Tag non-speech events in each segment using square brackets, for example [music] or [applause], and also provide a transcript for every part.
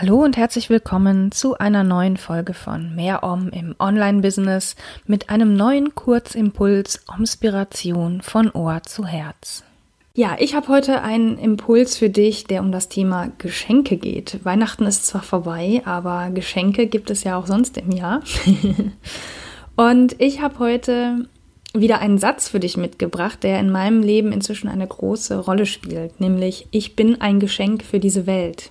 Hallo und herzlich willkommen zu einer neuen Folge von Mehr Om im Online-Business mit einem neuen Kurzimpuls Inspiration von Ohr zu Herz. Ja, ich habe heute einen Impuls für dich, der um das Thema Geschenke geht. Weihnachten ist zwar vorbei, aber Geschenke gibt es ja auch sonst im Jahr. [laughs] und ich habe heute wieder einen Satz für dich mitgebracht, der in meinem Leben inzwischen eine große Rolle spielt, nämlich ich bin ein Geschenk für diese Welt.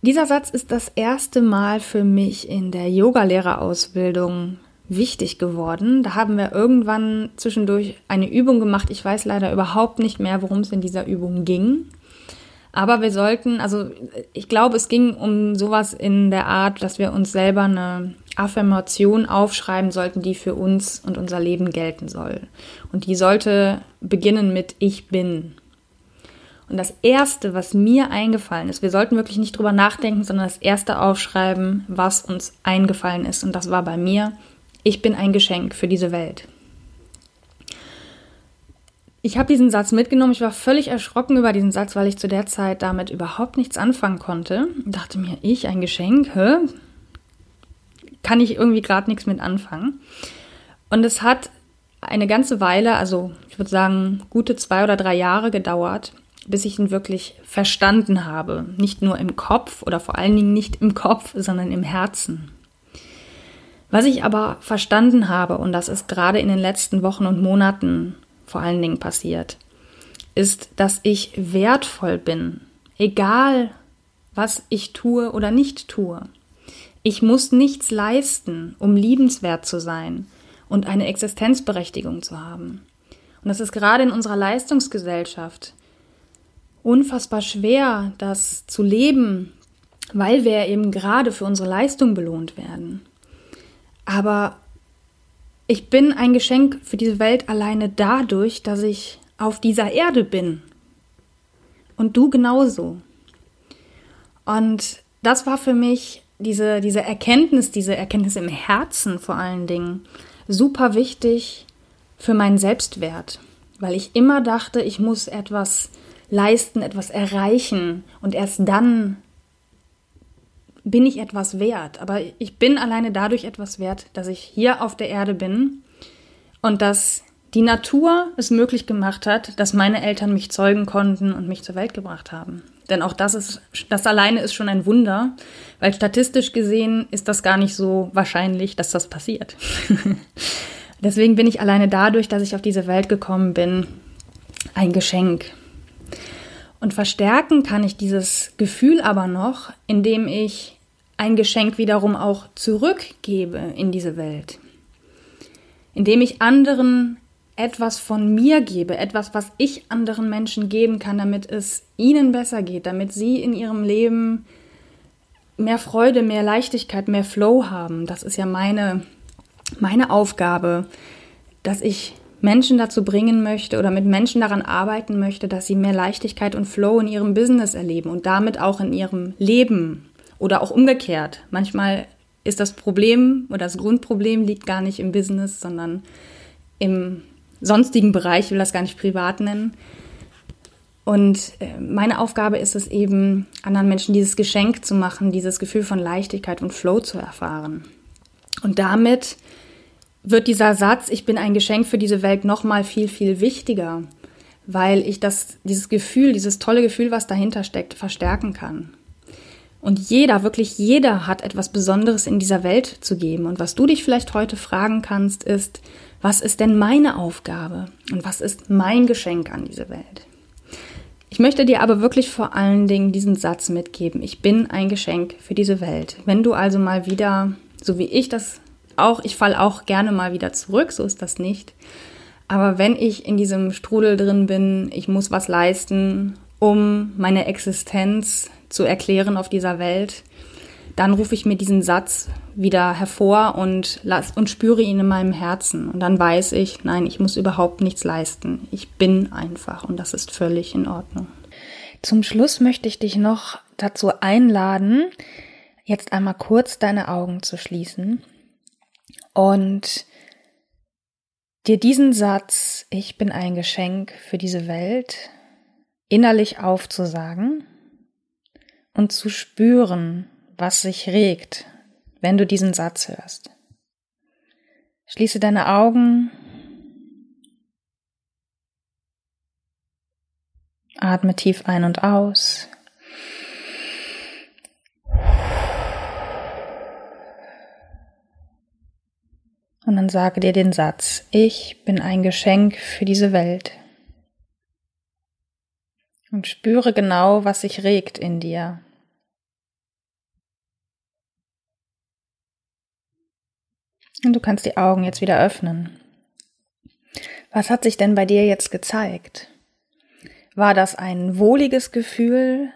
Dieser Satz ist das erste Mal für mich in der Yogalehrerausbildung wichtig geworden. Da haben wir irgendwann zwischendurch eine Übung gemacht. Ich weiß leider überhaupt nicht mehr, worum es in dieser Übung ging. Aber wir sollten, also ich glaube, es ging um sowas in der Art, dass wir uns selber eine Affirmation aufschreiben sollten, die für uns und unser Leben gelten soll. Und die sollte beginnen mit Ich bin. Und das Erste, was mir eingefallen ist, wir sollten wirklich nicht drüber nachdenken, sondern das Erste aufschreiben, was uns eingefallen ist. Und das war bei mir, ich bin ein Geschenk für diese Welt. Ich habe diesen Satz mitgenommen. Ich war völlig erschrocken über diesen Satz, weil ich zu der Zeit damit überhaupt nichts anfangen konnte. Ich dachte mir, ich ein Geschenk? Hä? Kann ich irgendwie gerade nichts mit anfangen. Und es hat eine ganze Weile, also ich würde sagen gute zwei oder drei Jahre gedauert, bis ich ihn wirklich verstanden habe. Nicht nur im Kopf oder vor allen Dingen nicht im Kopf, sondern im Herzen. Was ich aber verstanden habe, und das ist gerade in den letzten Wochen und Monaten vor allen Dingen passiert, ist, dass ich wertvoll bin, egal was ich tue oder nicht tue. Ich muss nichts leisten, um liebenswert zu sein und eine Existenzberechtigung zu haben. Und das ist gerade in unserer Leistungsgesellschaft unfassbar schwer, das zu leben, weil wir eben gerade für unsere Leistung belohnt werden. Aber ich bin ein Geschenk für diese Welt alleine dadurch, dass ich auf dieser Erde bin. Und du genauso. Und das war für mich diese, diese Erkenntnis, diese Erkenntnis im Herzen vor allen Dingen, super wichtig für meinen Selbstwert. Weil ich immer dachte, ich muss etwas leisten, etwas erreichen und erst dann bin ich etwas wert. Aber ich bin alleine dadurch etwas wert, dass ich hier auf der Erde bin und dass die Natur es möglich gemacht hat, dass meine Eltern mich zeugen konnten und mich zur Welt gebracht haben. Denn auch das ist, das alleine ist schon ein Wunder, weil statistisch gesehen ist das gar nicht so wahrscheinlich, dass das passiert. [laughs] Deswegen bin ich alleine dadurch, dass ich auf diese Welt gekommen bin, ein Geschenk. Und verstärken kann ich dieses Gefühl aber noch, indem ich ein Geschenk wiederum auch zurückgebe in diese Welt. Indem ich anderen etwas von mir gebe, etwas, was ich anderen Menschen geben kann, damit es ihnen besser geht, damit sie in ihrem Leben mehr Freude, mehr Leichtigkeit, mehr Flow haben. Das ist ja meine, meine Aufgabe, dass ich Menschen dazu bringen möchte oder mit Menschen daran arbeiten möchte, dass sie mehr Leichtigkeit und Flow in ihrem Business erleben und damit auch in ihrem Leben oder auch umgekehrt. Manchmal ist das Problem oder das Grundproblem liegt gar nicht im Business, sondern im sonstigen Bereich, ich will das gar nicht privat nennen. Und äh, meine Aufgabe ist es eben, anderen Menschen dieses Geschenk zu machen, dieses Gefühl von Leichtigkeit und Flow zu erfahren. Und damit wird dieser Satz, ich bin ein Geschenk für diese Welt, nochmal viel, viel wichtiger, weil ich das, dieses Gefühl, dieses tolle Gefühl, was dahinter steckt, verstärken kann. Und jeder, wirklich jeder hat etwas Besonderes in dieser Welt zu geben. Und was du dich vielleicht heute fragen kannst, ist, was ist denn meine Aufgabe und was ist mein Geschenk an diese Welt? Ich möchte dir aber wirklich vor allen Dingen diesen Satz mitgeben. Ich bin ein Geschenk für diese Welt. Wenn du also mal wieder, so wie ich das auch, ich falle auch gerne mal wieder zurück, so ist das nicht. Aber wenn ich in diesem Strudel drin bin, ich muss was leisten um meine Existenz zu erklären auf dieser Welt, dann rufe ich mir diesen Satz wieder hervor und, las, und spüre ihn in meinem Herzen. Und dann weiß ich, nein, ich muss überhaupt nichts leisten. Ich bin einfach und das ist völlig in Ordnung. Zum Schluss möchte ich dich noch dazu einladen, jetzt einmal kurz deine Augen zu schließen und dir diesen Satz, ich bin ein Geschenk für diese Welt, innerlich aufzusagen und zu spüren, was sich regt, wenn du diesen Satz hörst. Schließe deine Augen, atme tief ein und aus. Und dann sage dir den Satz, ich bin ein Geschenk für diese Welt. Und spüre genau, was sich regt in dir. Und du kannst die Augen jetzt wieder öffnen. Was hat sich denn bei dir jetzt gezeigt? War das ein wohliges Gefühl,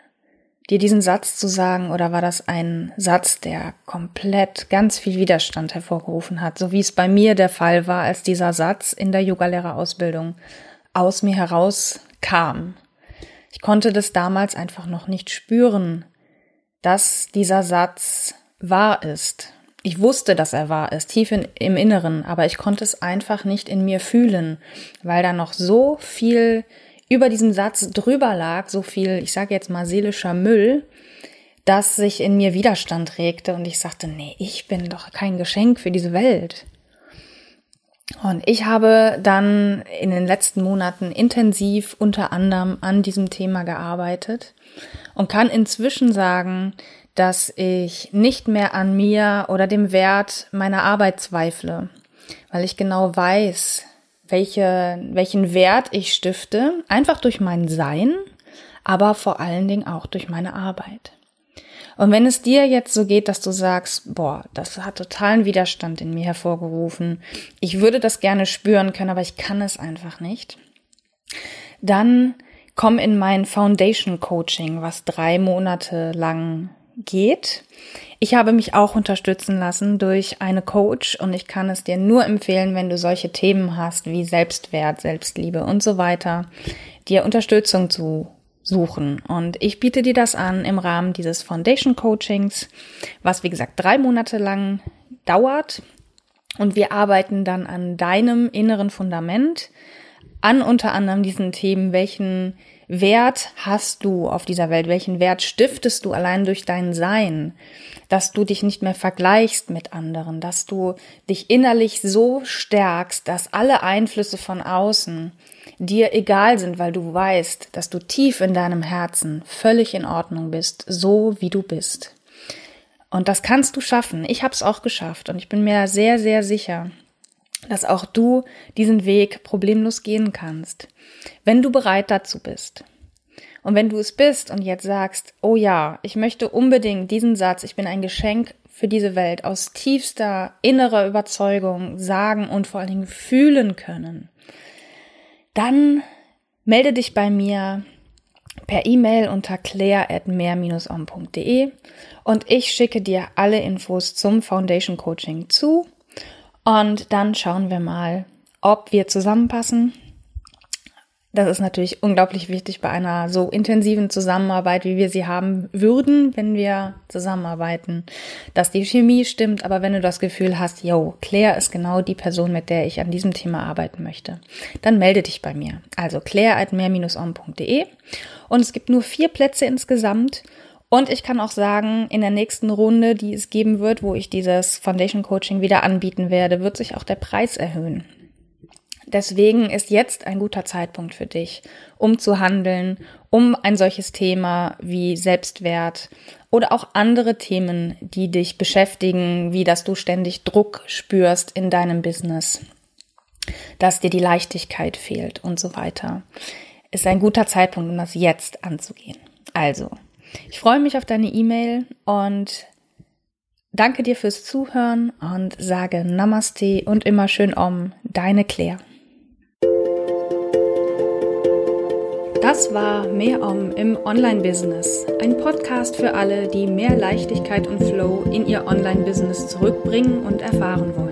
dir diesen Satz zu sagen, oder war das ein Satz, der komplett ganz viel Widerstand hervorgerufen hat, so wie es bei mir der Fall war, als dieser Satz in der Yogalehrerausbildung aus mir herauskam? Ich konnte das damals einfach noch nicht spüren, dass dieser Satz wahr ist ich wusste, dass er wahr ist, tief in, im Inneren, aber ich konnte es einfach nicht in mir fühlen, weil da noch so viel über diesem Satz drüber lag, so viel, ich sage jetzt mal seelischer Müll, dass sich in mir Widerstand regte und ich sagte, nee, ich bin doch kein Geschenk für diese Welt. Und ich habe dann in den letzten Monaten intensiv unter anderem an diesem Thema gearbeitet und kann inzwischen sagen, dass ich nicht mehr an mir oder dem Wert meiner Arbeit zweifle, weil ich genau weiß, welche, welchen Wert ich stifte, einfach durch mein Sein, aber vor allen Dingen auch durch meine Arbeit. Und wenn es dir jetzt so geht, dass du sagst, boah, das hat totalen Widerstand in mir hervorgerufen, ich würde das gerne spüren können, aber ich kann es einfach nicht, dann komm in mein Foundation Coaching, was drei Monate lang geht. Ich habe mich auch unterstützen lassen durch eine Coach und ich kann es dir nur empfehlen, wenn du solche Themen hast wie Selbstwert, Selbstliebe und so weiter, dir Unterstützung zu suchen. Und ich biete dir das an im Rahmen dieses Foundation Coachings, was wie gesagt drei Monate lang dauert. Und wir arbeiten dann an deinem inneren Fundament, an unter anderem diesen Themen, welchen Wert hast du auf dieser Welt? Welchen Wert stiftest du allein durch dein Sein? Dass du dich nicht mehr vergleichst mit anderen, dass du dich innerlich so stärkst, dass alle Einflüsse von außen dir egal sind, weil du weißt, dass du tief in deinem Herzen völlig in Ordnung bist, so wie du bist. Und das kannst du schaffen. Ich habe es auch geschafft und ich bin mir sehr, sehr sicher, dass auch du diesen Weg problemlos gehen kannst, wenn du bereit dazu bist. Und wenn du es bist und jetzt sagst, oh ja, ich möchte unbedingt diesen Satz, ich bin ein Geschenk für diese Welt aus tiefster innerer Überzeugung sagen und vor allen Dingen fühlen können, dann melde dich bei mir per E-Mail unter claire.mehr-om.de und ich schicke dir alle Infos zum Foundation Coaching zu und dann schauen wir mal, ob wir zusammenpassen. Das ist natürlich unglaublich wichtig bei einer so intensiven Zusammenarbeit, wie wir sie haben würden, wenn wir zusammenarbeiten, dass die Chemie stimmt. Aber wenn du das Gefühl hast, yo, Claire ist genau die Person, mit der ich an diesem Thema arbeiten möchte, dann melde dich bei mir. Also claire.mehr-on.de und es gibt nur vier Plätze insgesamt und ich kann auch sagen, in der nächsten Runde, die es geben wird, wo ich dieses Foundation Coaching wieder anbieten werde, wird sich auch der Preis erhöhen. Deswegen ist jetzt ein guter Zeitpunkt für dich, um zu handeln, um ein solches Thema wie Selbstwert oder auch andere Themen, die dich beschäftigen, wie dass du ständig Druck spürst in deinem Business, dass dir die Leichtigkeit fehlt und so weiter, ist ein guter Zeitpunkt, um das jetzt anzugehen. Also, ich freue mich auf deine E-Mail und danke dir fürs Zuhören und sage Namaste und immer schön Om, deine Claire. Das war Mehr Om im Online-Business. Ein Podcast für alle, die mehr Leichtigkeit und Flow in ihr Online-Business zurückbringen und erfahren wollen.